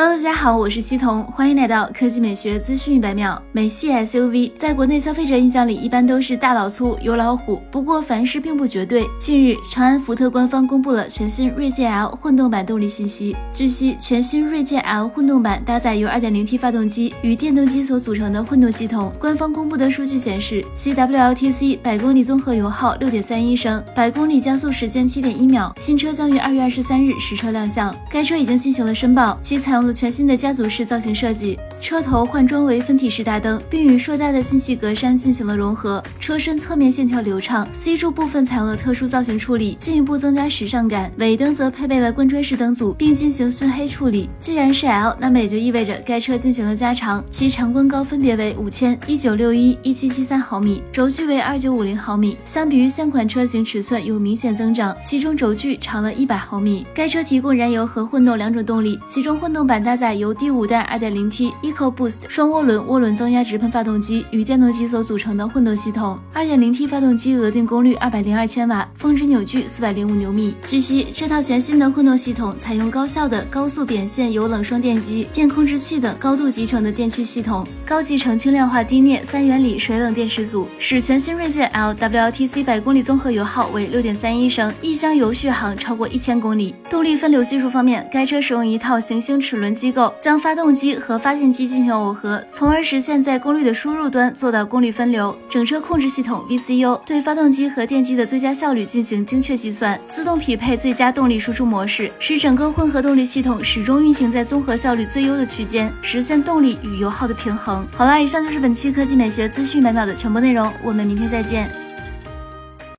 Hello，大家好，我是西彤，欢迎来到科技美学资讯一百秒。美系 SUV 在国内消费者印象里一般都是大老粗、油老虎，不过凡事并不绝对。近日，长安福特官方公布了全新锐界 L 混动版动力信息。据悉，全新锐界 L 混动版搭载由 2.0T 发动机与电动机所组成的混动系统。官方公布的数据显示，其 WLTC 百公里综合油耗6.31升，百公里加速时间7.1秒。新车将于2月23日实车亮相。该车已经进行了申报，其采用全新的家族式造型设计，车头换装为分体式大灯，并与硕大的进气格栅进行了融合。车身侧面线条流畅，C 柱部分采用了特殊造型处理，进一步增加时尚感。尾灯则配备了贯穿式灯组，并进行熏黑处理。既然是 L，那么也就意味着该车进行了加长，其长宽高分别为五千、一九六一、一七七三毫米，轴距为二九五零毫米。相比于现款车型，尺寸有明显增长，其中轴距长了一百毫米。该车提供燃油和混动两种动力，其中混动版搭载。由第五代 2.0T EcoBoost 双涡轮涡轮增压直喷发动机与电动机所组成的混动系统。2.0T 发动机额定功率202千瓦，峰值扭矩405牛米。据悉，这套全新的混动系统采用高效的高速扁线油冷双电机、电控制器等高度集成的电驱系统，高集成轻量化低镍三元锂水冷电池组，使全新锐界 L WLTC 百公里综合油耗为6.31升，一箱油续航超过一千公里。动力分流技术方面，该车使用一套行星齿轮机构。将发动机和发电机进行耦合，从而实现在功率的输入端做到功率分流。整车控制系统 VCU 对发动机和电机的最佳效率进行精确计算，自动匹配最佳动力输出模式，使整个混合动力系统始终运行在综合效率最优的区间，实现动力与油耗的平衡。好啦，以上就是本期科技美学资讯百秒的全部内容，我们明天再见。